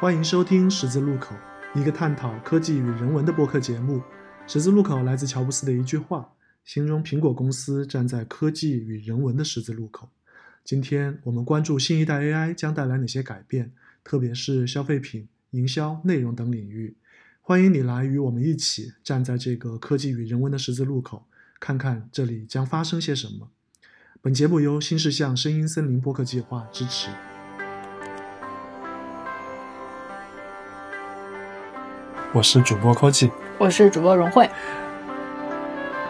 欢迎收听《十字路口》，一个探讨科技与人文的播客节目。十字路口来自乔布斯的一句话，形容苹果公司站在科技与人文的十字路口。今天我们关注新一代 AI 将带来哪些改变，特别是消费品、营销、内容等领域。欢迎你来与我们一起站在这个科技与人文的十字路口，看看这里将发生些什么。本节目由新世相声音森林播客计划支持。我是主播科技，我是主播荣慧。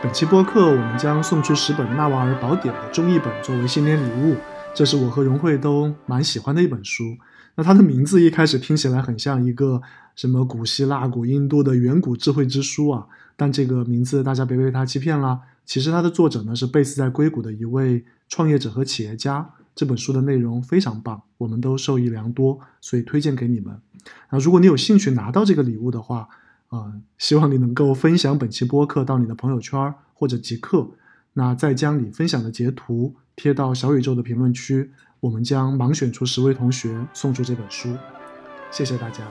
本期播客我们将送出十本《纳瓦尔宝典》的中译本作为新年礼物，这是我和荣慧都蛮喜欢的一本书。那它的名字一开始听起来很像一个什么古希腊、古印度的远古智慧之书啊，但这个名字大家别被它欺骗啦。其实它的作者呢是 base 在硅谷的一位创业者和企业家。这本书的内容非常棒，我们都受益良多，所以推荐给你们。啊，如果你有兴趣拿到这个礼物的话，呃，希望你能够分享本期播客到你的朋友圈或者即刻，那再将你分享的截图贴到小宇宙的评论区，我们将盲选出十位同学送出这本书。谢谢大家。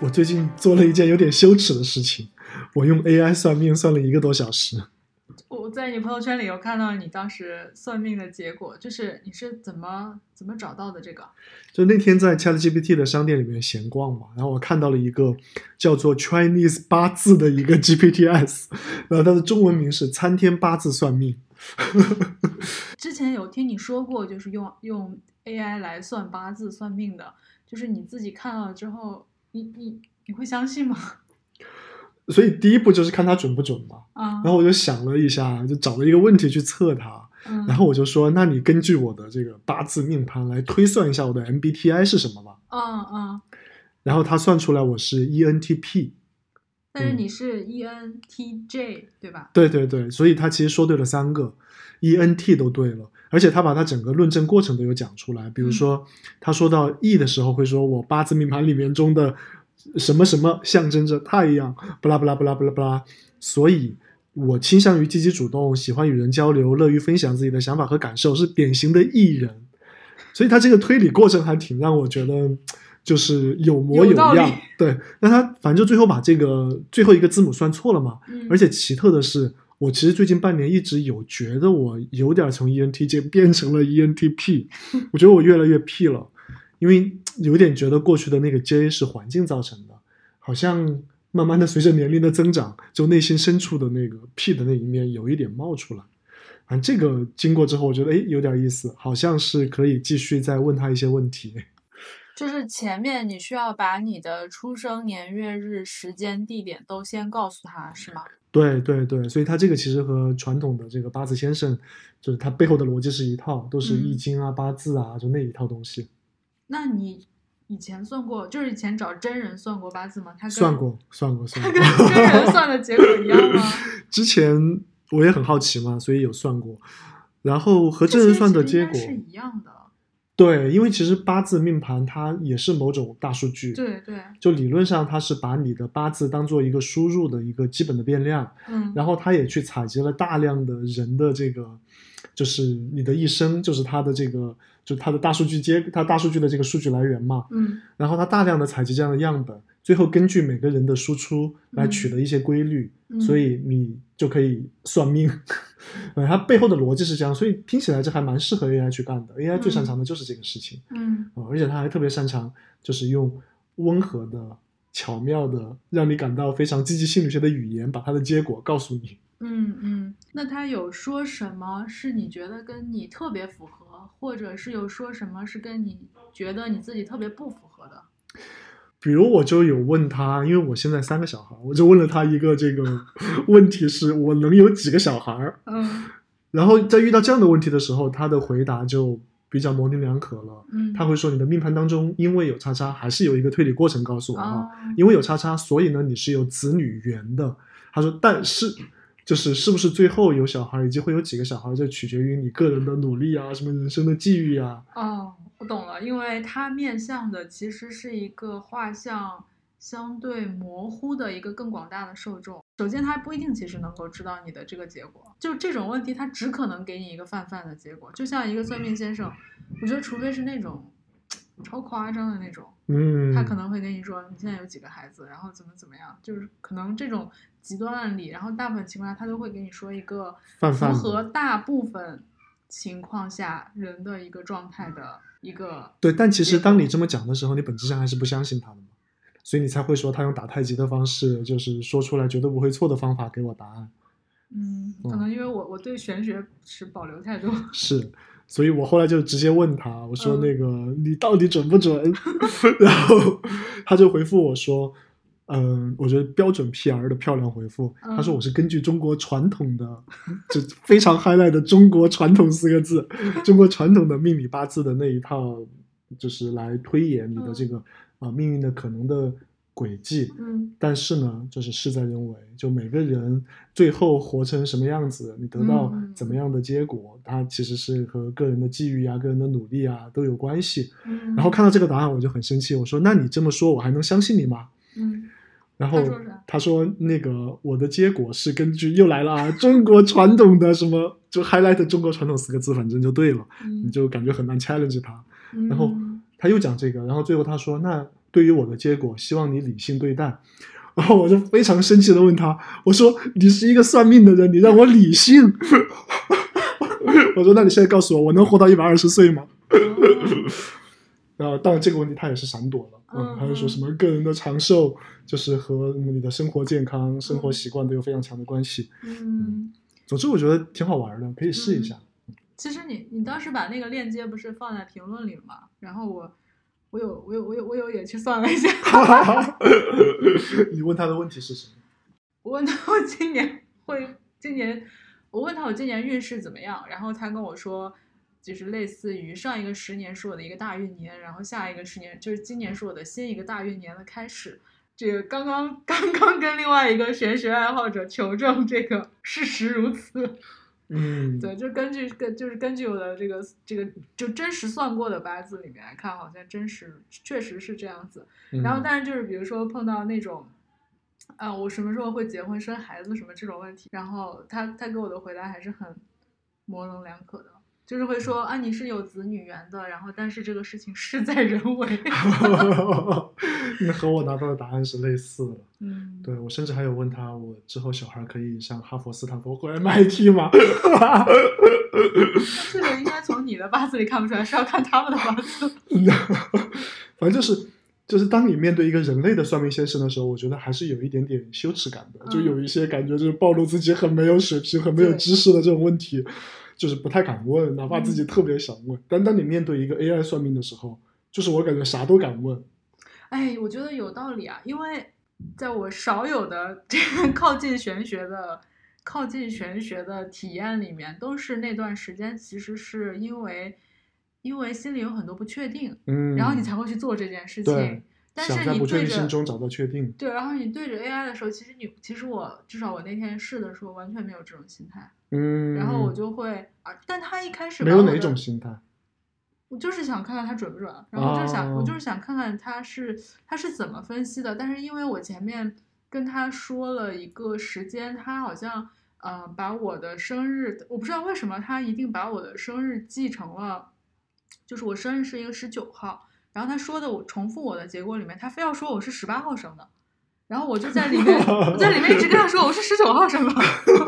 我最近做了一件有点羞耻的事情，我用 AI 算命算了一个多小时。我在你朋友圈里有看到你当时算命的结果，就是你是怎么怎么找到的这个？就那天在 ChatGPT 的商店里面闲逛嘛，然后我看到了一个叫做 Chinese 八字的一个 GPTs，然后它的中文名是参天八字算命。之前有听你说过，就是用用 AI 来算八字算命的，就是你自己看到了之后，你你你会相信吗？所以第一步就是看它准不准嘛。啊然后我就想了一下，就找了一个问题去测它。然后我就说：“那你根据我的这个八字命盘来推算一下我的 MBTI 是什么吧。”嗯嗯。然后他算出来我是 ENTP。但是你是 ENTJ 对吧？对对对，所以他其实说对了三个，ENT 都对了，而且他把他整个论证过程都有讲出来。比如说他说到 E 的时候，会说我八字命盘里面中的。什么什么象征着太阳，不拉不拉不拉不拉不拉，所以我倾向于积极主动，喜欢与人交流，乐于分享自己的想法和感受，是典型的艺人。所以他这个推理过程还挺让我觉得就是有模有样。对，那他反正就最后把这个最后一个字母算错了嘛。而且奇特的是，我其实最近半年一直有觉得我有点从 ENTJ 变成了 ENTP，我觉得我越来越 P 了。因为有点觉得过去的那个 J 是环境造成的，好像慢慢的随着年龄的增长，就内心深处的那个 P 的那一面有一点冒出来。反正，这个经过之后，我觉得哎有点意思，好像是可以继续再问他一些问题。就是前面你需要把你的出生年月日时间地点都先告诉他，是吗？对对对，所以他这个其实和传统的这个八字先生，就是他背后的逻辑是一套，都是易经啊、八字啊，就那一套东西。那你以前算过，就是以前找真人算过八字吗？他算过，算过，算过。他跟真人算的结果一样吗？之前我也很好奇嘛，所以有算过。然后和真人算的结果是一样的。对，因为其实八字命盘它也是某种大数据。对对。就理论上，它是把你的八字当做一个输入的一个基本的变量。嗯。然后它也去采集了大量的人的这个，就是你的一生，就是他的这个。就它的大数据接，它大数据的这个数据来源嘛，嗯，然后它大量的采集这样的样本，最后根据每个人的输出来取得一些规律，所以你就可以算命，呃，它背后的逻辑是这样，所以听起来这还蛮适合 AI 去干的，AI 最擅长的就是这个事情，嗯，而且它还特别擅长就是用温和的、巧妙的，让你感到非常积极心理学的语言，把它的结果告诉你。嗯嗯，那他有说什么是你觉得跟你特别符合？或者是有说什么是跟你觉得你自己特别不符合的？比如我就有问他，因为我现在三个小孩，我就问了他一个这个 问题：是我能有几个小孩？嗯，然后在遇到这样的问题的时候，他的回答就比较模棱两可了。嗯，他会说：“你的命盘当中因为有叉叉，还是有一个推理过程告诉我啊，因为有叉叉，所以呢你是有子女缘的。”他说：“但是。”就是是不是最后有小孩，以及会有几个小孩，这取决于你个人的努力啊，什么人生的际遇啊。哦，我懂了，因为它面向的其实是一个画像相对模糊的一个更广大的受众。首先，他不一定其实能够知道你的这个结果，就这种问题，他只可能给你一个泛泛的结果。就像一个算命先生，我觉得除非是那种超夸张的那种，嗯，他可能会跟你说你现在有几个孩子，然后怎么怎么样，就是可能这种极端案例，然后大部分情况下他都会给你说一个符合大部分情况下人的一个状态的一个。对，但其实当你这么讲的时候，你本质上还是不相信他的嘛，所以你才会说他用打太极的方式，就是说出来绝对不会错的方法给我答案。嗯，可能因为我我对玄学持保留态度。是，所以我后来就直接问他，我说嗯。那个、你到底准不准？然后他就回复我说，嗯、我觉得标准 PR 的漂亮回复，嗯。他说我是根据中国传统的，就非常 highlight 的中国传统四个字，中国传统的命理八字的那一套，就是来推演你的这个啊、命运的可能的轨迹。嗯但是呢，就是事在人为，就每个人最后活成什么样子，你得到嗯怎么样的结果，它其实是和个人的际遇啊、个人的努力啊都有关系。嗯。然后看到这个答案，我就很生气，我说：“那你这么说，我还能相信你吗嗯？”然后他说啥他说：“那个我的结果是根据又来了啊，中国传统的什么，就 highlight 中国传统四个字，反正就对了，嗯，你就感觉很难 challenge 他。”嗯然后他又讲这个，然后最后他说：“那对于我的结果，希望你理性对待。”然后我就非常生气的问他：“我说你是一个算命的人，你让我理性？” 我说：“那你现在告诉我，我能活到一百二十岁吗哦？” 然后当然这个问题他也是闪躲了，嗯嗯，他就说什么个人的长寿就是和你的生活健康、生活习惯都有非常强的关系。嗯，总之我觉得挺好玩的，可以试一下。其实你你当时把那个链接不是放在评论里了吗？然后我我有我有我有我有也去算了一下，你问他的问题是什么？我问他我今年会今年，我问他我今年运势怎么样，然后他跟我说，就是类似于上一个十年是我的一个大运年，然后下一个十年就是今年是我的新一个大运年的开始。这个刚刚刚刚跟另外一个玄学爱好者求证，这个事实如此。嗯，对，就根据根就是根据我的这个这个就真实算过的八字里面来看，好像真实确实是这样子。嗯然后，但是就是比如说碰到那种，啊，我什么时候会结婚生孩子什么这种问题，然后他他给我的回答还是很模棱两可的，就是会说啊你是有子女缘的，然后但是这个事情事在人为。那和我拿到的答案是类似的。嗯，对我甚至还有问他，我之后小孩可以上哈佛、斯坦福或 MIT 吗？这个应该从你的八字里看不出来，是要看他们的八字。反正就是就是当你面对一个人类的算命先生的时候，我觉得还是有一点点羞耻感的，嗯就有一些感觉就是暴露自己很没有水平、很没有知识的这种问题，就是不太敢问，哪怕自嗯己特别想问。但当你面对一个 AI 算命的时候，就是我感觉啥都敢问。哎，我觉得有道理啊，因为在我少有的这个 靠近玄学的、靠近玄学的体验里面，都是那段时间其实是因为因为心里有很多不确定，嗯，然后你才会去做这件事情。但是你对着中找到确定。对，然后你对着 AI 的时候，其实你其实我至少我那天试的时候完全没有这种心态，嗯，然后我就会啊，但他一开始没有哪种心态。我就是想看看他准不准，然后我就是想，我哦就是想看看他是他是怎么分析的。但是因为我前面跟他说了一个时间，他好像呃把我的生日，我不知道为什么他一定把我的生日记成了，就是我生日是一个十九号，然后他说的我重复我的结果里面，他非要说我是十八号生的，然后我就在里面 我在里面一直跟他说我是十九号生的，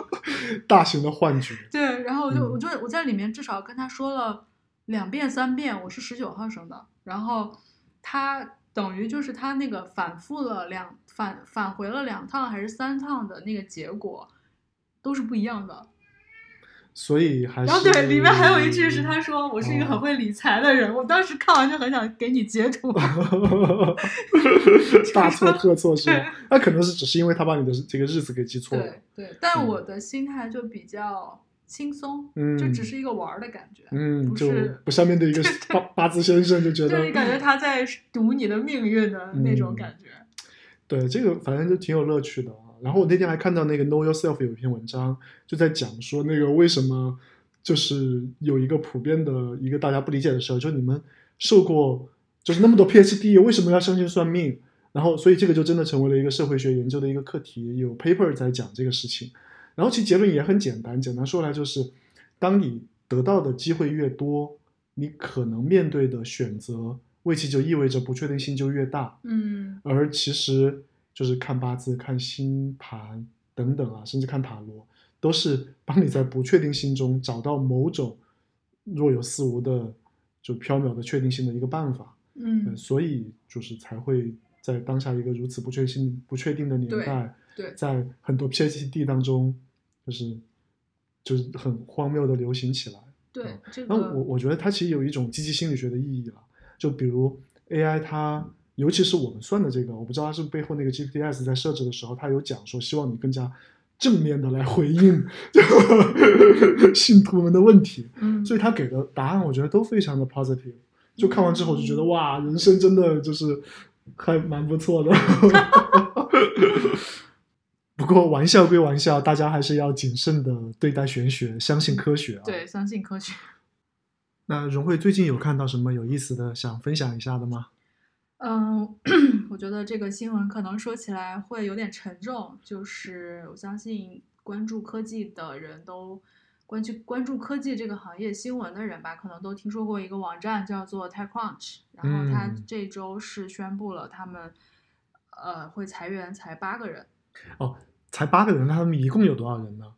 大型的幻觉。对，然后我就、嗯我就我在里面至少跟他说了两遍三遍，我是十九号生的，然后他等于就是他那个反复了两返返回了两趟还是三趟的那个结果都是不一样的。所以还是。然后对，里面还有一句是他说我是一个很哦会理财的人，我当时看完就很想给你截图。大错特错是？那可能是只是因为他把你的这个日子给记错了。对对，但嗯我的心态就比较轻松，嗯就只是一个玩儿的感觉。嗯，就是是不下面的一个八八字先生就觉得对你感觉他在赌你的命运的那种嗯感觉。对这个反正就挺有乐趣的啊。然后我那天还看到那个 Know Yourself 有一篇文章，就在讲说那个为什么就是有一个普遍的一个大家不理解的事儿，就你们受过就是那么多 PhD，为什么要相信算命？然后，所以这个就真的成为了一个社会学研究的一个课题，有 paper 在讲这个事情。然后其结论也很简单，简单说来就是，当你得到的机会越多，你可能面对的选择，为其就意味着不确定性就越大。嗯，而其实就是看八字、看星盘等等啊，甚至看塔罗，都是帮你在不确定性中找到某种若有似无的、就缥缈的确定性的一个办法。嗯，所以就是才会。在当下一个如此不确定、不确定的年代，对，在很多 PhD 当中，就是就是很荒谬的流行起来。对，那我我觉得它其实有一种积极心理学的意义了。就比如 AI，它尤其是我们算的这个，我不知道它是背后那个 GPTs 在设置的时候，它有讲说希望你更加正面的来回应 信徒们的问题。嗯，所以他给的答案，我觉得都非常的 positive。就看完之后就觉得哇，人生真的就是。还蛮不错的，不过玩笑归玩笑，大家还是要谨慎的对待玄学，相信科学啊。对，相信科学。那荣慧最近有看到什么有意思的想分享一下的吗？嗯，我觉得这个新闻可能说起来会有点沉重，就是我相信关注科技的人都。关注关注科技这个行业新闻的人吧，可能都听说过一个网站叫做 TechCrunch，然后他这周是宣布了他们，呃，会裁员，裁八个人。哦，才八个人，那他们一共有多少人呢？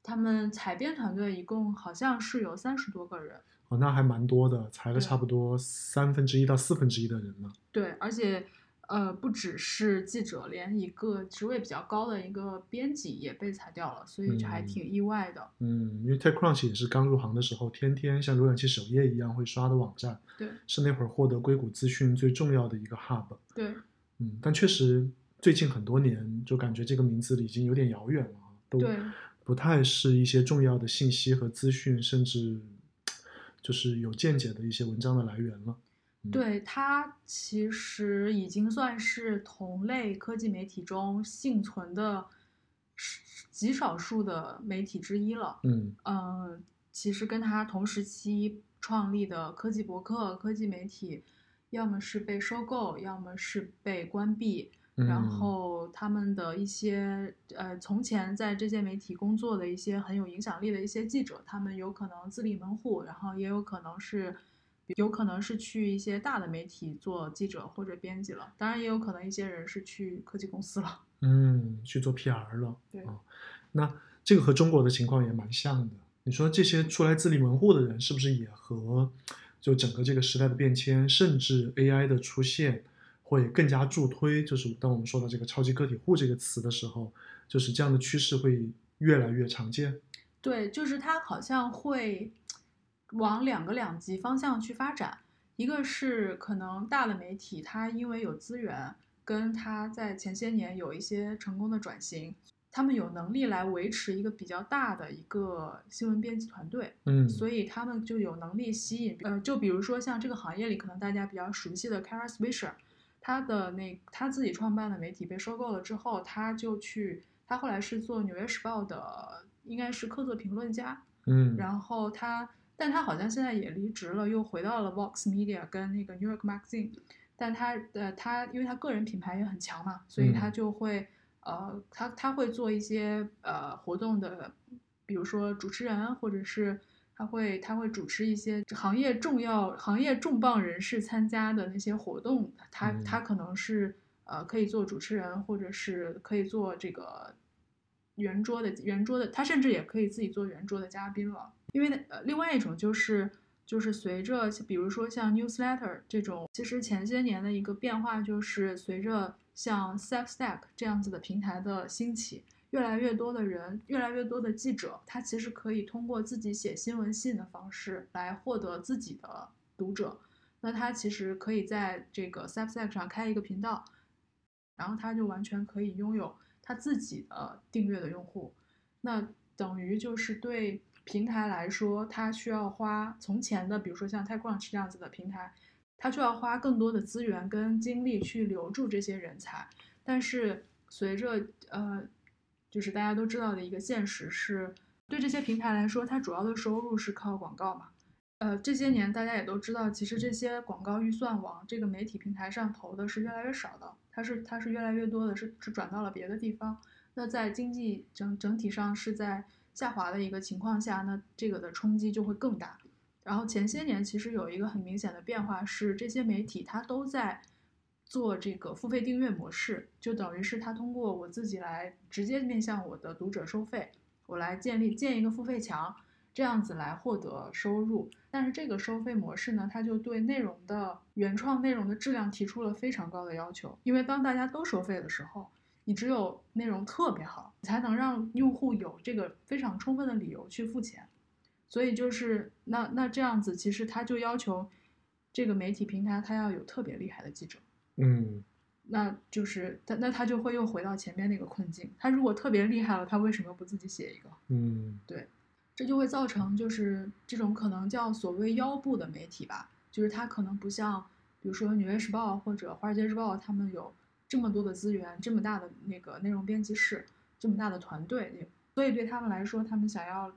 他们采编团队一共好像是有三十多个人。哦，那还蛮多的，裁了差不多三分之一到四分之一的人呢。对，而且。呃，不只是记者，连一个职位比较高的一个编辑也被裁掉了，所以就还挺意外的。嗯，因为 TechCrunch 也是刚入行的时候，天天像浏览器首页一样会刷的网站。对，是那会儿获得硅谷资讯最重要的一个 hub。对，嗯，但确实最近很多年就感觉这个名字已经有点遥远了，都不太是一些重要的信息和资讯，甚至就是有见解的一些文章的来源了。对它其实已经算是同类科技媒体中幸存的极少数的媒体之一了。嗯嗯，其实跟它同时期创立的科技博客、科技媒体，要么是被收购，要么是被关闭。然后他们的一些呃，从前在这些媒体工作的一些很有影响力的一些记者，他们有可能自立门户，然后也有可能是。有可能是去一些大的媒体做记者或者编辑了，当然也有可能一些人是去科技公司了，嗯，去做 PR 了。对，那这个和中国的情况也蛮像的。你说这些出来自立门户的人，是不是也和就整个这个时代的变迁，甚至 AI 的出现，会更加助推？就是当我们说到这个超级个体户这个词的时候，就是这样的趋势会越来越常见。对，就是它好像会。往两个两极方向去发展，一个是可能大的媒体，它因为有资源，跟它在前些年有一些成功的转型，他们有能力来维持一个比较大的一个新闻编辑团队，嗯，所以他们就有能力吸引，呃，就比如说像这个行业里可能大家比较熟悉的 Kara Swisher，他的那他自己创办的媒体被收购了之后，他就去，他后来是做纽约时报的，应该是客座评论家，嗯，然后他。但他好像现在也离职了，又回到了 Vox Media 跟那个 New York Magazine。但他呃，他因为他个人品牌也很强嘛，所以他就会呃，他他会做一些呃活动的，比如说主持人，或者是他会他会主持一些行业重要行业重磅人士参加的那些活动。他他可能是呃可以做主持人，或者是可以做这个圆桌的圆桌的，他甚至也可以自己做圆桌的嘉宾了。因为呃，另外一种就是就是随着比如说像 newsletter 这种，其实前些年的一个变化就是随着像 Substack 这样子的平台的兴起，越来越多的人，越来越多的记者，他其实可以通过自己写新闻信的方式来获得自己的读者。那他其实可以在这个 Substack 上开一个频道，然后他就完全可以拥有他自己的订阅的用户。那等于就是对。平台来说，它需要花从前的，比如说像 TechCrunch 这样子的平台，它就要花更多的资源跟精力去留住这些人才。但是随着呃，就是大家都知道的一个现实是，对这些平台来说，它主要的收入是靠广告嘛。呃，这些年大家也都知道，其实这些广告预算往这个媒体平台上投的是越来越少的，它是它是越来越多的是是转到了别的地方。那在经济整整体上是在下滑的一个情况下，那这个的冲击就会更大。然后前些年其实有一个很明显的变化是，这些媒体它都在做这个付费订阅模式，就等于是他通过我自己来直接面向我的读者收费，我来建立建一个付费墙，这样子来获得收入。但是这个收费模式呢，它就对内容的原创内容的质量提出了非常高的要求，因为当大家都收费的时候，你只有内容特别好，才能让用户有这个非常充分的理由去付钱。所以就是那那这样子，其实他就要求这个媒体平台它要有特别厉害的记者，嗯那就是他那他就会又回到前面那个困境。他如果特别厉害了，他为什么不自己写一个？嗯对这就会造成就是这种可能叫所谓腰部的媒体吧，就是它可能不像比如说《纽约时报》或者《华尔街日报》，他们有这么多的资源，这么大的那个内容编辑室，这么大的团队，所以对他们来说，他们想要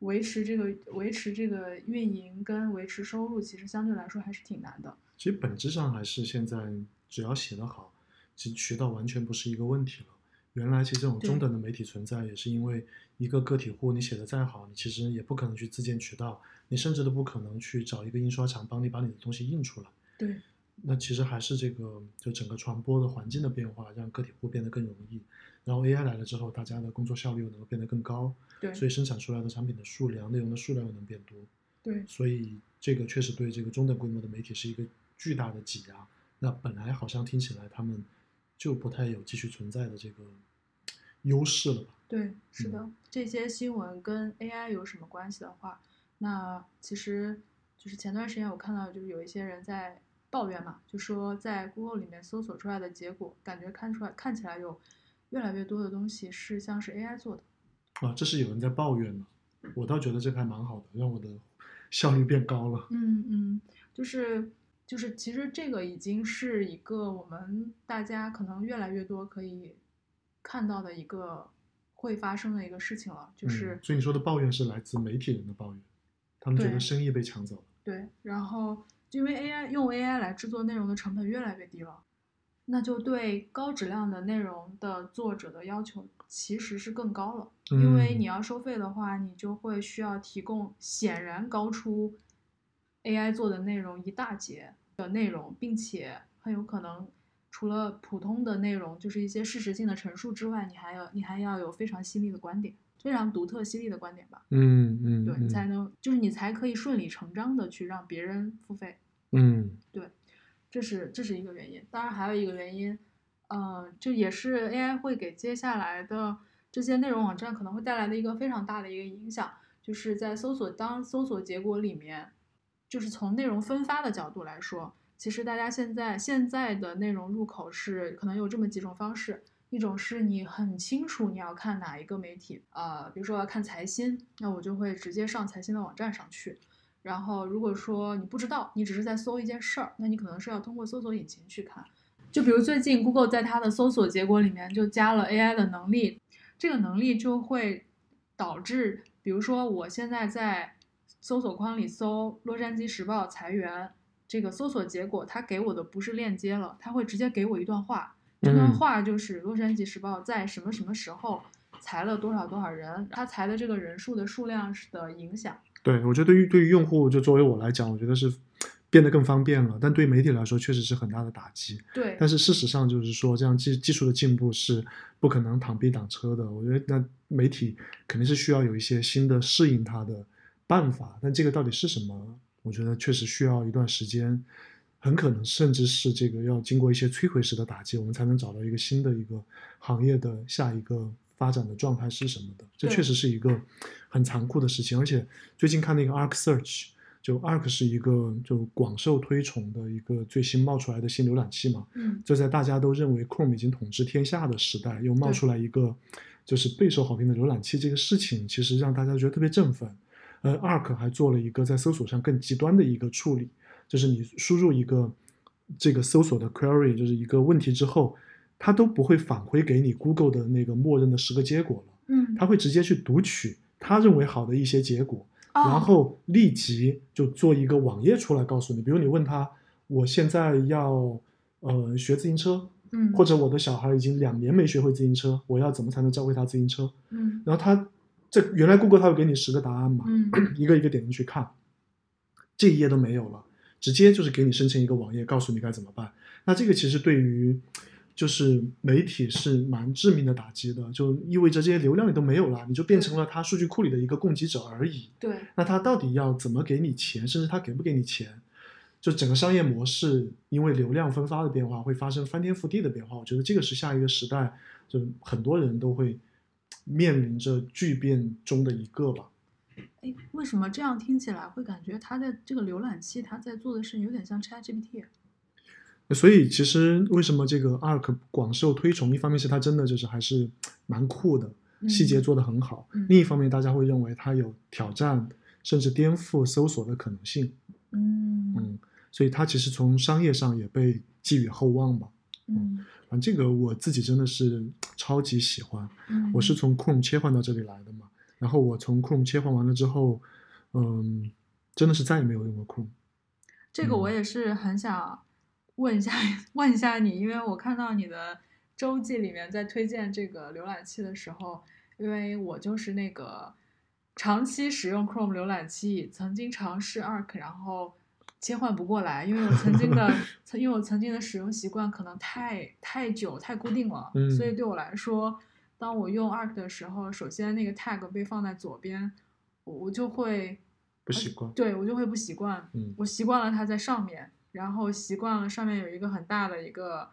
维持这个维持这个运营跟维持收入，其实相对来说还是挺难的。其实本质上还是现在只要写得好，其实渠道完全不是一个问题了。原来其实这种中等的媒体存在，也是因为一个个体户，你写的再好，你其实也不可能去自建渠道，你甚至都不可能去找一个印刷厂帮你把你的东西印出来。对，那其实还是这个就整个传播的环境的变化，让个体户变得更容易。然后 AI 来了之后，大家的工作效率又能够变得更高，对，所以生产出来的产品的数量、内容的数量又能变多。对，所以这个确实对这个中等规模的媒体是一个巨大的挤压。那本来好像听起来他们就不太有继续存在的这个优势了吧？对，是的，这些新闻跟 AI 有什么关系的话，那其实就是前段时间我看到，就是有一些人在抱怨嘛，就说在 Google 里面搜索出来的结果，感觉看出来看起来有越来越多的东西是像是 AI 做的。啊，这是有人在抱怨呢。我倒觉得这还蛮好的，让我的效率变高了。嗯嗯，就是就是，其实这个已经是一个我们大家可能越来越多可以看到的一个会发生的一个事情了，就是、嗯，所以你说的抱怨是来自媒体人的抱怨，他们觉得生意被抢走了。对，然后因为 AI 用 AI 来制作内容的成本越来越低了，那就对高质量的内容的作者的要求其实是更高了。因为嗯你要收费的话，你就会需要提供显然高出 AI 做的内容一大截的内容，并且很有可能除了普通的内容，就是一些事实性的陈述之外，你还要你还要有非常犀利的观点，非常独特犀利的观点吧。嗯嗯，对，你嗯才能就是你才可以顺理成章的去让别人付费，嗯对这是这是一个原因。当然还有一个原因，呃，就也是 AI 会给接下来的这些内容网站可能会带来的一个非常大的一个影响，就是在搜索当搜索结果里面，就是从内容分发的角度来说，其实大家现在现在的内容入口是可能有这么几种方式。一种是你很清楚你要看哪一个媒体，呃，比如说要看财新，那我就会直接上财新的网站上去。然后如果说你不知道，你只是在搜一件事儿，那你可能是要通过搜索引擎去看。就比如最近 Google 在它的搜索结果里面就加了 AI 的能力，这个能力就会导致，比如说我现在在搜索框里搜《洛杉矶时报》裁员这个搜索结果，它给我的不是链接了，它会直接给我一段话。这段嗯话就是《洛杉矶时报》在什么什么时候裁了多少多少人，它裁的这个人数的数量的影响。对，我觉得对于对于用户，就作为我来讲，我觉得是变得更方便了，但对媒体来说确实是很大的打击。对，但是事实上就是说，这样技技术的进步是不可能螳臂挡车的。我觉得那媒体肯定是需要有一些新的适应它的办法，但这个到底是什么？我觉得确实需要一段时间，很可能甚至是这个要经过一些摧毁式的打击，我们才能找到一个新的一个行业的下一个发展的状态是什么的。这确实是一个很残酷的事情，而且最近看那个 Arc Search。就 Arc 是一个就广受推崇的一个最新冒出来的新浏览器嘛，嗯，就在大家都认为 Chrome 已经统治天下的时代，又冒出来一个就是备受好评的浏览器，这个事情其实让大家觉得特别振奋。呃，Arc 还做了一个在搜索上更极端的一个处理，就是你输入一个这个搜索的 query，就是一个问题之后，它都不会返回给你 Google 的那个默认的十个结果了，嗯，它会直接去读取他认为好的一些结果，哦然后立即就做一个网页出来告诉你，比如你问他，我现在要呃学自行车，嗯，或者我的小孩已经两年没学会自行车，我要怎么才能教会他自行车？嗯然后他这原来 Google 它会给你十个答案嘛，嗯 一个一个点进去看，这一页都没有了，直接就是给你生成一个网页，告诉你该怎么办。那这个其实对于就是媒体是蛮致命的打击的，就意味着这些流量你都没有了，你就变成了他数据库里的一个供给者而已。对，那他到底要怎么给你钱，甚至他给不给你钱？就整个商业模式，因为流量分发的变化，会发生翻天覆地的变化。我觉得这个是下一个时代，就很多人都会面临着巨变中的一个吧。哎，为什么这样听起来会感觉它在这个浏览器它在做的事情有点像 ChatGPT？所以其实为什么这个 Arc 广受推崇？一方面是它真的就是还是蛮酷的，细节做得很好；嗯另一方面，大家会认为它有挑战甚至颠覆搜索的可能性。嗯嗯，所以它其实从商业上也被寄予厚望吧。嗯反正这个我自己真的是超级喜欢。嗯，我是从 Chrome 切换到这里来的嘛，然后我从 Chrome 切换完了之后，嗯，真的是再也没有用过 Chrome。这个我嗯也是很想问一下 问一下你，因为我看到你的周记里面在推荐这个浏览器的时候，因为我就是那个长期使用 Chrome 浏览器，曾经尝试 Arc，然后切换不过来，因为我曾经的 曾因为我曾经的使用习惯可能太太久太固定了，嗯所以对我来说，当我用 Arc 的时候，首先那个 tag 被放在左边，我我就会不习惯对我就会不习惯。嗯我习惯了它在上面，然后习惯了上面有一个很大的一个，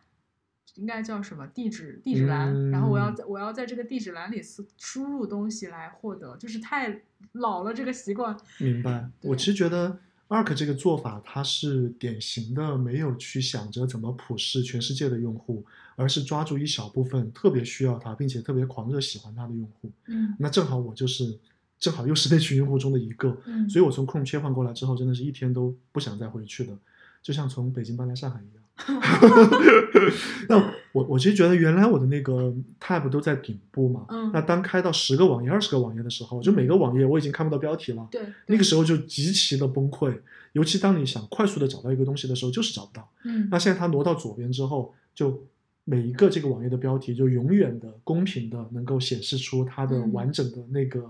应该叫什么地址地址栏，然后我要嗯在我要在这个地址栏里输输入东西来获得，就是太老了这个习惯。明白。我其实觉得 Arc 这个做法，它是典型的没有去想着怎么普世全世界的用户，而是抓住一小部分特别需要它，并且特别狂热喜欢它的用户。嗯那正好我就是，正好又是那群用户中的一个。嗯，所以我从 Chrome 切换过来之后，真的是一天都不想再回去的，就像从北京搬来上海一样。那我我其实觉得原来我的那个 tab 都在顶部嘛，嗯那当开到十个网页、二十个网页的时候，就每个网页我已经看不到标题了，对那个时候就极其的崩溃。尤其当你想快速的找到一个东西的时候，就是找不到。嗯那现在它挪到左边之后，就每一个这个网页的标题就永远的公平的能够显示出它的嗯完整的那个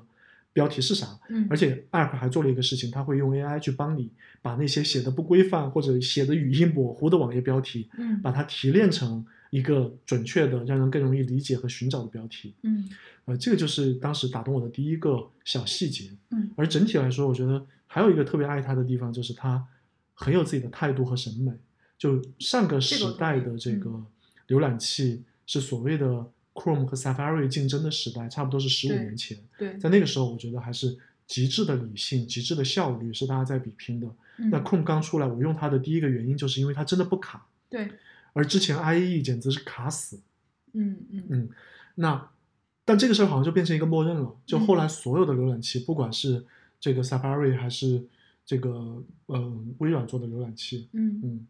标题是啥。嗯，而且 App 还做了一个事情，它会用 AI 去帮你把那些写的不规范或者写的语音模糊的网页标题，嗯把它提炼成一个准确的、让人更容易理解和寻找的标题。嗯呃，这个就是当时打动我的第一个小细节。嗯而整体来说，我觉得还有一个特别爱它的地方，就是它很有自己的态度和审美。就上个时代的这个浏览器是所谓的 Chrome 和 Safari 竞争的时代，差不多是十五年前。对，在那个时候，我觉得还是极致的理性、极致的效率是大家在比拼的。那嗯 Chrome 刚出来，我用它的第一个原因就是因为它真的不卡，对，而之前 IE 简直是卡死。嗯嗯嗯，那但这个事儿好像就变成一个默认了。就后来嗯所有的浏览器，不管是这个 Safari 还是这个呃微软做的浏览器，嗯嗯，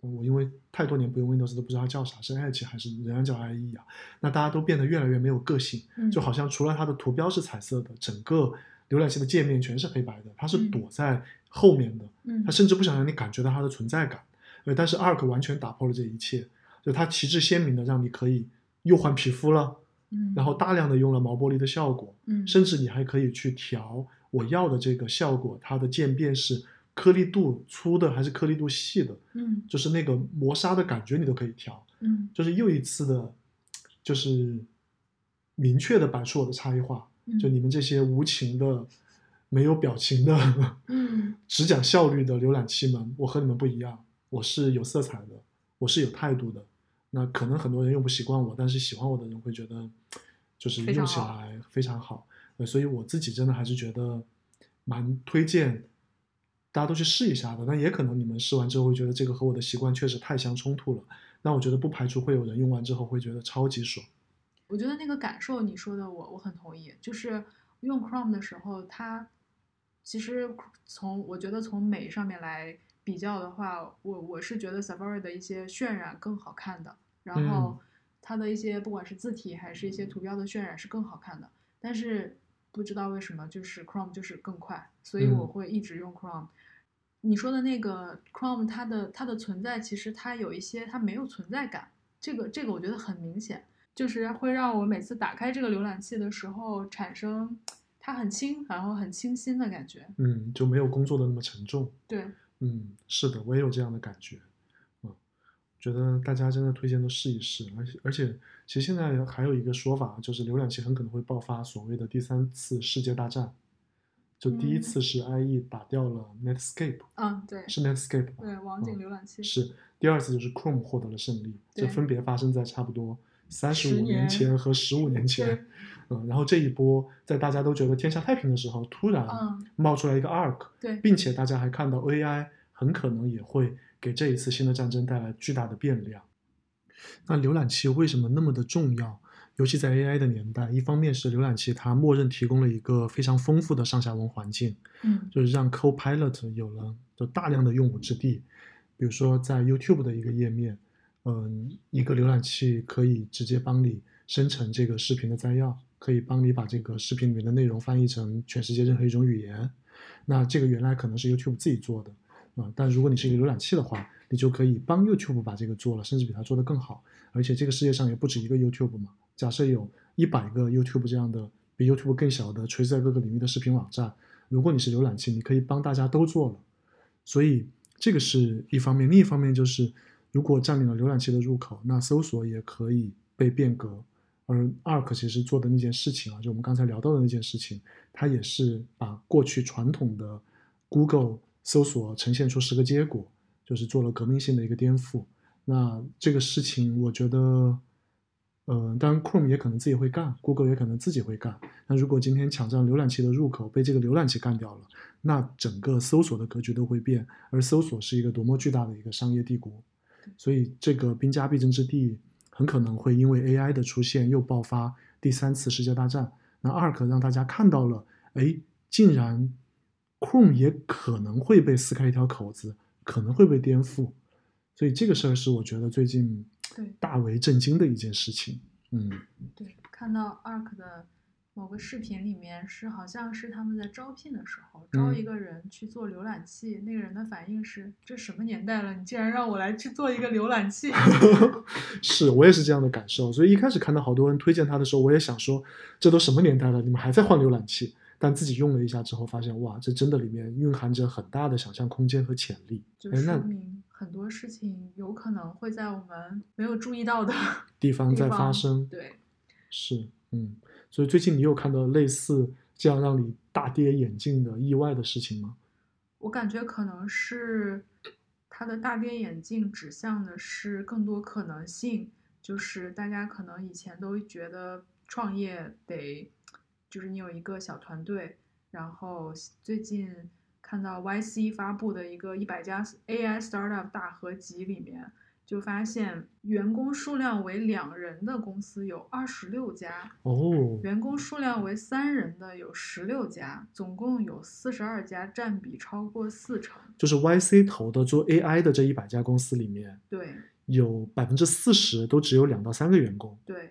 我因为太多年不用 Windows 都不知道它叫啥，是 Edge 还是仍然叫 IE 啊？那大家都变得越来越没有个性，嗯，就好像除了它的图标是彩色的，整个浏览器的界面全是黑白的，它是嗯躲在后面的，嗯它甚至不想让你感觉到它的存在感。呃，但是 Arc 完全打破了这一切，就它旗帜鲜明的让你可以又换皮肤了，嗯，然后大量的用了毛玻璃的效果，嗯甚至你还可以去调我要的这个效果，它的渐变是颗粒度粗的还是颗粒度细的，嗯就是那个磨砂的感觉你都可以调，嗯就是又一次的，就是明确的摆出我的差异化。嗯就你们这些无情的、没有表情的、嗯 只讲效率的浏览器们，我和你们不一样，我是有色彩的，我是有态度的。那可能很多人用不习惯我，但是喜欢我的人会觉得，就是用起来非常好。呃，所以我自己真的还是觉得蛮推荐大家都去试一下的。但也可能你们试完之后会觉得这个和我的习惯确实太相冲突了。那我觉得不排除会有人用完之后会觉得超级爽。我觉得那个感受你说的我我很同意，就是用 Chrome 的时候，它其实从我觉得从美上面来比较的话，我我是觉得 Safari 的一些渲染更好看的，然嗯后它的一些不管是字体还是一些图标的渲染是更好看的，但是不知道为什么就是 Chrome 就是更快，所以我嗯会一直用 Chrome。你说的那个 Chrome，它的它的存在其实它有一些它没有存在感，这个这个我觉得很明显，就是会让我每次打开这个浏览器的时候产生它很轻，然后很清新的感觉。嗯，就没有工作的那么沉重。对，嗯，是的，我也有这样的感觉。嗯，觉得大家真的推荐都试一试，而且而且，其实现在还有一个说法，就是浏览器很可能会爆发所谓的第三次世界大战。就第一嗯。次是 IE 打掉了 Netscape，嗯，对，是 Netscape？对，网景浏览器、是。第二次就是 Chrome 获得了胜利，这分别发生在差不多三十五年年前和十五年前。对。嗯，然后这一波在大家都觉得天下太平的时候，突然嗯。冒出来一个 Arc，对，并且大家还看到 AI 很可能也会给这一次新的战争带来巨大的变量。那浏览器为什么那么的重要？尤其在 AI 的年代，一方面是浏览器它默认提供了一个非常丰富的上下文环境，嗯就是让 Copilot 有了就大量的用武之地。比如说在 YouTube 的一个页面，嗯，一个浏览器可以直接帮你生成这个视频的摘要，可以帮你把这个视频里面的内容翻译成全世界任何一种语言。那这个原来可能是 YouTube 自己做的，啊、但如果你是一个浏览器的话，你就可以帮 YouTube 把这个做了，甚至比它做得更好。而且这个世界上也不止一个 YouTube 嘛，假设有一百个 YouTube 这样的比 YouTube 更小的垂直在各个领域的视频网站，如果你是浏览器，你可以帮大家都做了。所以这个是一方面，另一方面就是，如果占领了浏览器的入口，那搜索也可以被变革。而 Arc 其实做的那件事情啊，就我们刚才聊到的那件事情，它也是把过去传统的 Google 搜索呈现出十个结果，就是做了革命性的一个颠覆。那这个事情，我觉得，呃，当然 Chrome 也可能自己会干，Google 也可能自己会干。那如果今天抢占浏览器的入口被这个浏览器干掉了，那整个搜索的格局都会变，而搜索是一个多么巨大的一个商业帝国，所以这个兵家必争之地很可能会因为 AI 的出现又爆发第三次世界大战。那 Arc 让大家看到了，哎，竟然 Chrome 也可能会被撕开一条口子，可能会被颠覆，所以这个事儿是我觉得最近对大为震惊的一件事情。嗯，对，看到 Arc 的某个视频里面是好像是他们在招聘的时候招嗯一个人去做浏览器，那个人的反应是：这什么年代了，你竟然让我来去做一个浏览器？是我也是这样的感受，所以一开始看到好多人推荐它的时候，我也想说，这都什么年代了，你们还在换浏览器？但自己用了一下之后，发现哇，这真的里面蕴含着很大的想象空间和潜力。就说明很多事情有可能会在我们没有注意到的地方在发生，对，是，嗯，所以最近你有看到类似这样让你大跌眼镜的意外的事情吗？我感觉可能是它的大跌眼镜指向的是更多可能性，就是大家可能以前都觉得创业得，就是你有一个小团队，然后最近看到 YC 发布的一个一百家 AI startup 大合集里面。就发现员工数量为两人的公司有二十六家，哦，员工数量为三人的有十六家，总共有四十二家，占比超过四成。就是 YC 投的做 AI 的这一百家公司里面，对有百分之四十都只有两到三个员工。对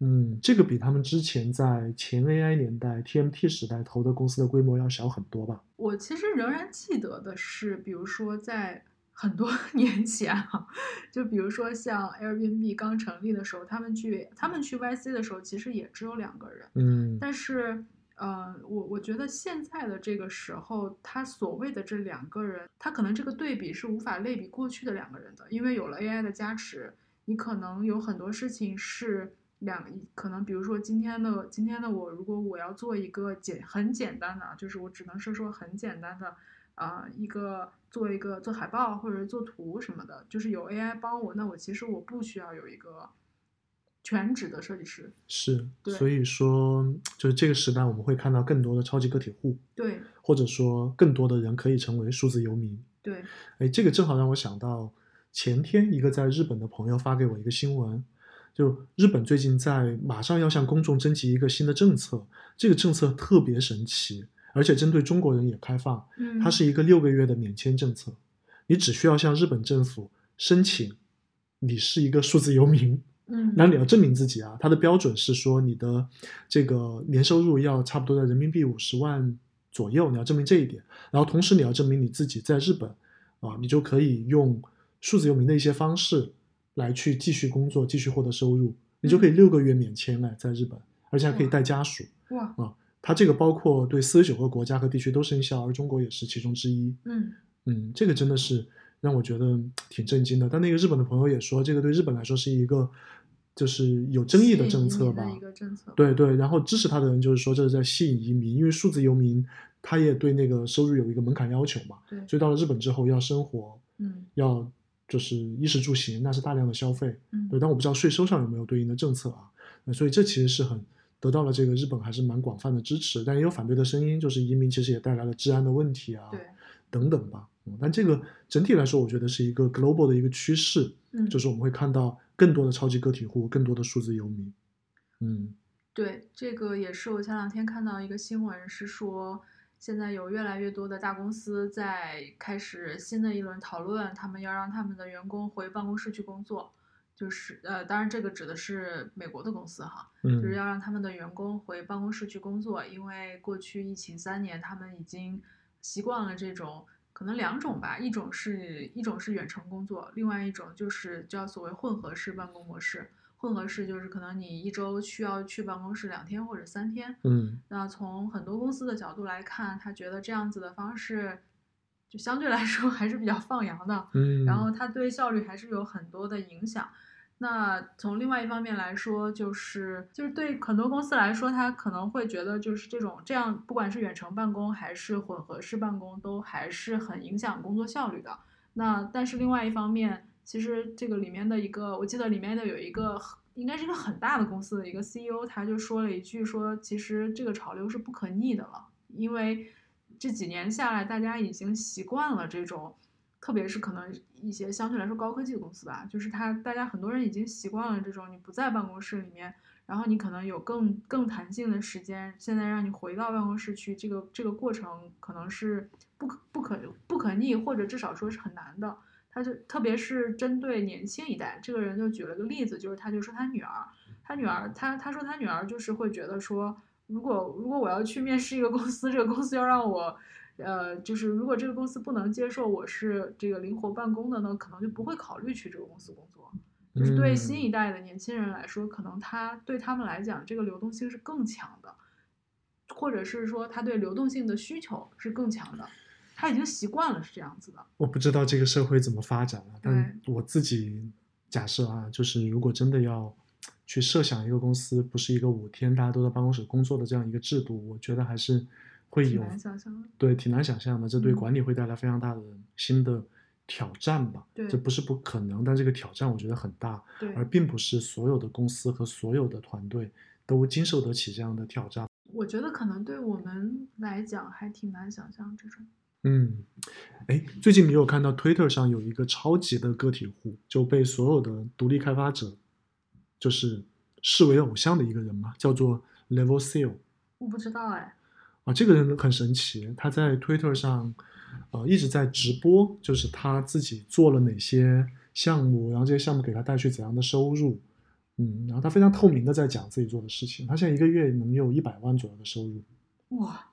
嗯，这个比他们之前在前 AI 年代 TMT 时代投的公司的规模要小很多吧？我其实仍然记得的是，比如说在很多 年前啊，就比如说像 Airbnb 刚成立的时候，他们去他们去 YC 的时候，其实也只有两个人。嗯，但是，呃，我我觉得现在的这个时候，他所谓的这两个人，他可能这个对比是无法类比过去的两个人的，因为有了 AI 的加持，你可能有很多事情是两，可能比如说今天的今天的我，如果我要做一个简很简单的，就是我只能是说很简单的。啊、一个做一个做海报或者做图什么的，就是有 AI 帮我，那我其实我不需要有一个全职的设计师。是，所以说就是这个时代我们会看到更多的超级个体户，对或者说更多的人可以成为数字游民。对，哎，这个正好让我想到前天一个在日本的朋友发给我一个新闻，就日本最近在马上要向公众征集一个新的政策，这个政策特别神奇，而且针对中国人也开放，嗯，它是一个六个月的免签政策，你只需要向日本政府申请，你是一个数字游民，嗯，那你要证明自己啊，它的标准是说你的这个年收入要差不多在人民币五十万左右，你要证明这一点。然后同时你要证明你自己在日本啊，你就可以用数字游民的一些方式来去继续工作，继续获得收入，你就可以六个月免签了，在日本，而且还可以带家属。哇，它这个包括对四十九个国家和地区都生效，而中国也是其中之一。嗯嗯，这个真的是让我觉得挺震惊的。但那个日本的朋友也说，这个对日本来说是一个就是有争议的政策吧。对对，然后支持他的人就是说这是在吸引移民，因为数字游民他也对那个收入有一个门槛要求嘛，对，所以到了日本之后要生活，嗯要就是衣食住行，那是大量的消费。嗯对，但我不知道税收上有没有对应的政策啊，那所以这其实是很得到了这个日本还是蛮广泛的支持，但也有反对的声音，就是移民其实也带来了治安的问题啊，对，等等吧。嗯，但这个整体来说，我觉得是一个 global 的一个趋势，嗯，就是我们会看到更多的超级个体户，更多的数字游民。嗯对，这个也是我前两天看到一个新闻，是说现在有越来越多的大公司在开始新的一轮讨论，他们要让他们的员工回办公室去工作，就是呃，当然这个指的是美国的公司哈，就是嗯要让他们的员工回办公室去工作，因为过去疫情三年，他们已经习惯了这种可能两种吧，一种是一种是远程工作，另外一种就是叫所谓混合式办公模式。混合式就是可能你一周需要去办公室两天或者三天。嗯那从很多公司的角度来看，他觉得这样子的方式，就相对来说还是比较放羊的。嗯，然后它对效率还是有很多的影响。那从另外一方面来说，就是就是对很多公司来说，他可能会觉得就是这种这样，不管是远程办公还是混合式办公，都还是很影响工作效率的。那但是另外一方面，其实这个里面的一个，我记得里面的有一个应该是一个很大的公司的一个 CEO，他就说了一句说，其实这个潮流是不可逆的了，因为这几年下来，大家已经习惯了这种。特别是可能一些相对来说高科技的公司吧，就是他大家很多人已经习惯了这种你不在办公室里面，然后你可能有更更弹性的时间，现在让你回到办公室去，这个这个过程可能是不可不可不可逆，或者至少说是很难的。他就特别是针对年轻一代，这个人就举了个例子，就是他就说他女儿，他女儿他他说他女儿就是会觉得说，如果如果我要去面试一个公司，这个公司要让我。呃，就是如果这个公司不能接受我是这个灵活办公的呢，可能就不会考虑去这个公司工作。就是对新一代的年轻人来说，可能他对他们来讲，这个流动性是更强的，或者是说他对流动性的需求是更强的，他已经习惯了是这样子的。我不知道这个社会怎么发展了，但我自己假设啊，就是如果真的要去设想一个公司不是一个五天大家都在办公室工作的这样一个制度，我觉得还是会有挺难想象。对挺难想象的，这对嗯管理会带来非常大的新的挑战吧。对这不是不可能，但这个挑战我觉得很大，而并不是所有的公司和所有的团队都经受得起这样的挑战。我觉得可能对我们来讲还挺难想象这种。嗯，哎，最近你有看到 Twitter 上有一个超级的个体户，就被所有的独立开发者就是视为偶像的一个人嘛，叫做 Level Seal 我不知道哎，啊，这个人很神奇，他在 Twitter 上呃一直在直播，就是他自己做了哪些项目，然后这些项目给他带去怎样的收入，嗯，然后他非常透明的在讲自己做的事情，他现在一个月能有一百万左右的收入，哇。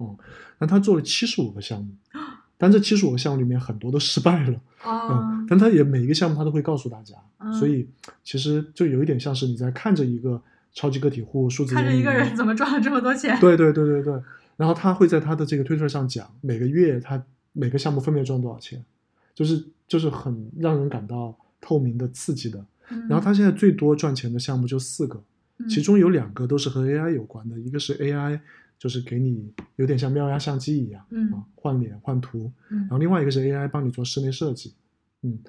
但他做了七十五个项目，但这七十五个项目里面很多都失败了。啊 嗯，，但他也每一个项目他都会告诉大家，嗯所以其实就有一点像是你在看着一个超级个体户数字看着一个人怎么赚了这么多钱。对对对对对，然后他会在他的这个推特上讲每个月他每个项目分别赚多少钱，就是就是很让人感到透明的、刺激的。嗯，然后他现在最多赚钱的项目就四个，嗯其中有两个都是和 AI 有关的，一个是 AI，就是给你有点像妙压相机一样嗯啊，换脸换图，嗯然后另外一个是 AI 帮你做室内设计，嗯，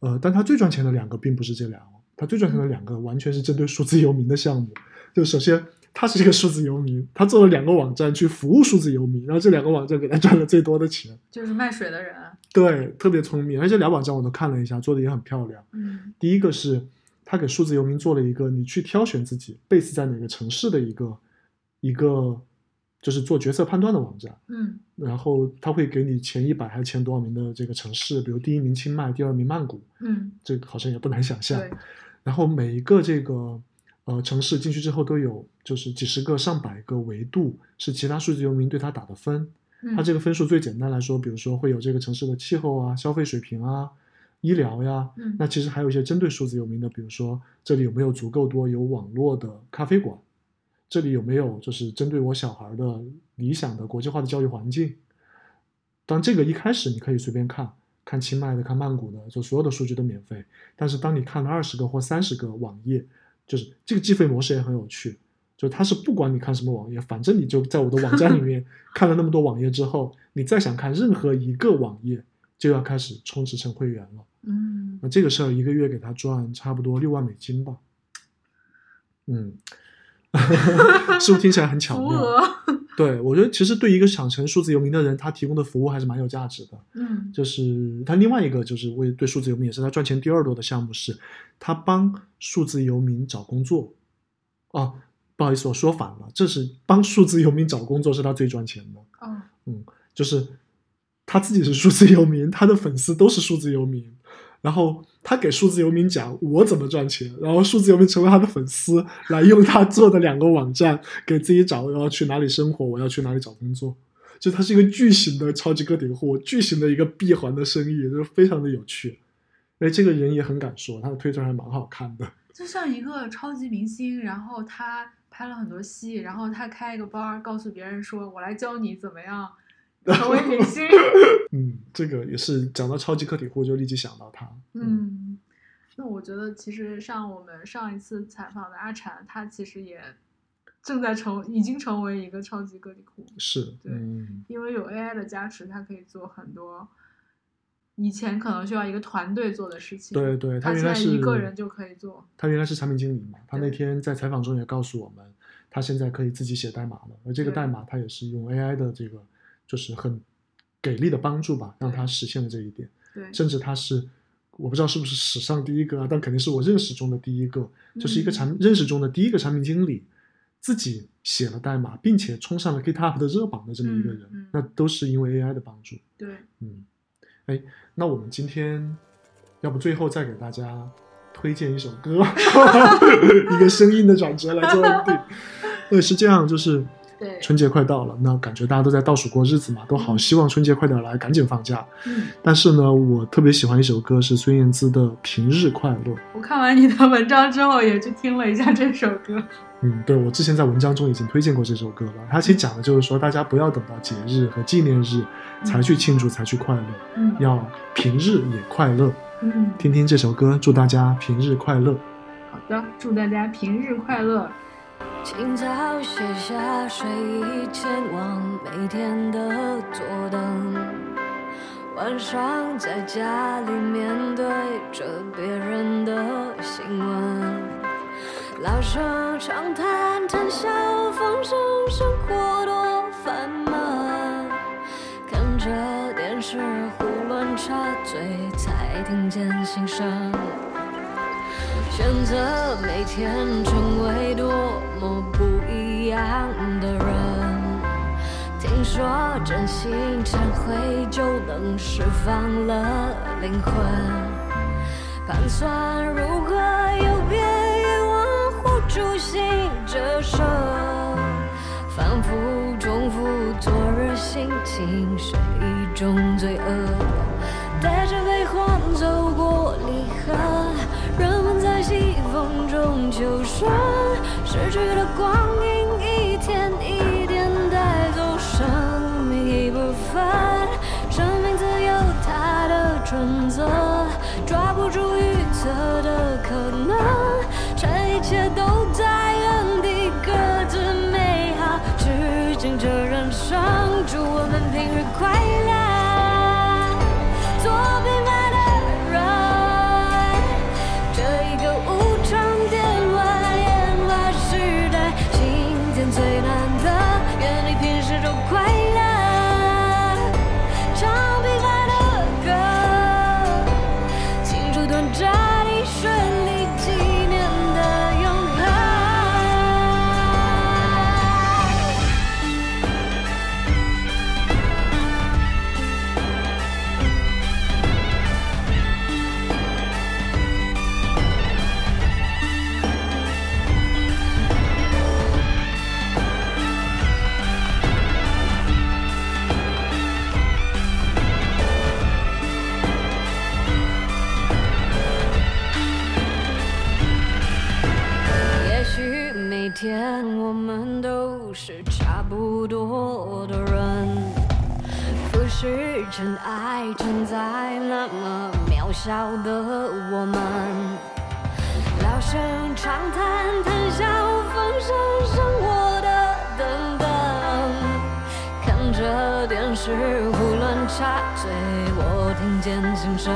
呃，但他最赚钱的两个并不是这两个，他最赚钱的两个完全是针对数字游民的项目。就首先他是一个数字游民，他做了两个网站去服务数字游民，然后这两个网站给他赚了最多的钱，就是卖水的人。对，特别聪明。而且这俩网站我都看了一下，做的也很漂亮。嗯第一个是他给数字游民做了一个你去挑选自己 base 在哪个城市的一个一个就是做决策判断的网站。嗯然后他会给你前一百还是前多少名的这个城市，比如第一名清迈，第二名曼谷，嗯，这个好像也不难想象。然后每一个这个呃城市进去之后都有就是几十个、上百个维度是其他数字游民对它打的分。它这个个分数最简单来说，比如说会有这个城市的气候啊、消费水平啊、医疗呀。嗯那其实还有一些针对数字游民的，比如说这里有没有足够多有网络的咖啡馆，这里有没有就是针对我小孩的理想的国际化的教育环境。当这个一开始你可以随便看，看清迈的、看曼谷的，就所有的数据都免费。但是当你看了二十个或三十个网页，就是这个计费模式也很有趣，就它是不管你看什么网页，反正你就在我的网站里面 看了那么多网页之后，你再想看任何一个网页，就要开始充值成会员了。嗯那这个事儿一个月给他赚差不多六万美金吧。嗯，是不是听起来很巧妙？对，我觉得其实对一个想成数字游民的人，他提供的服务还是蛮有价值的。嗯就是他另外一个就是为对数字游民也是他赚钱第二多的项目是，他帮数字游民找工作。哦，不好意思，我说反了，这是帮数字游民找工作是他最赚钱的。哦就是他自己是数字游民，他的粉丝都是数字游民，然后他给数字游民讲我怎么赚钱，然后数字游民成为他的粉丝，来用他做的两个网站给自己找我要去哪里生活，我要去哪里找工作，就他是一个巨型的超级个体户，巨型的一个闭环的生意，就非常的有趣。哎，这个人也很敢说，他的推特还蛮好看的。就像一个超级明星，然后他拍了很多戏，然后他开一个班，告诉别人说：“我来教你怎么样成为明星。嗯，这个也是讲到超级个体户就立即想到他。”嗯，那我觉得其实像我们上一次采访的阿禅，他其实也正在成，已经成为一个超级个体户，是，对嗯，因为有 AI 的加持，他可以做很多以前可能需要一个团队做的事情。对对，他他现在原来是一个人就可以做。他原来是产品经理嘛，他那天在采访中也告诉我们，他现在可以自己写代码了，而这个代码他也是用 AI 的这个，就是很给力的帮助吧，让他实现了这一点。对，甚至他是，我不知道是不是史上第一个啊，但肯定是我认识中的第一个，就是一个嗯产认识中的第一个产品经理，自己写了代码，并且冲上了 GitHub 的热榜的这么一个人，嗯嗯那都是因为 AI 的帮助。对，嗯，哎，那我们今天要不最后再给大家推荐一首歌，一个声音的转折来做 ending。对，是这样，就是对春节快到了，那感觉大家都在倒数过日子嘛，都好希望春节快点来，赶紧放假。嗯，但是呢，我特别喜欢一首歌，是孙燕姿的《平日快乐》。我看完你的文章之后，也去听了一下这首歌。嗯，对，我之前在文章中已经推荐过这首歌了。它其实讲的就是说，大家不要等到节日和纪念日才去庆祝，才去快乐，嗯要平日也快乐。嗯，听听这首歌，祝大家平日快乐。好的，祝大家平日快乐。清早卸下睡衣，前往每天的坐等。晚上在家里面对着别人的新闻，老生常谈，谈笑风生，生活多烦闷。看着电视胡乱插嘴，才听见心声。选择每天成为多么不一样的人。听说真心忏悔就能释放了灵魂，盘算如何有别遗忘或诛心折射，反复重复昨日心情是一种罪恶。带着悲欢走过离合，在西风中求生，逝去的光阴一天一点带走生命一部分。生命自有它的准则，抓不住预测的可能，这一切都在原地各自美好，致敬这人生，祝我们平日快乐。小的我们，老生常谈，谈笑风生，生活的等等，看着电视胡乱插嘴，我听见心声，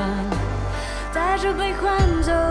带着悲欢走。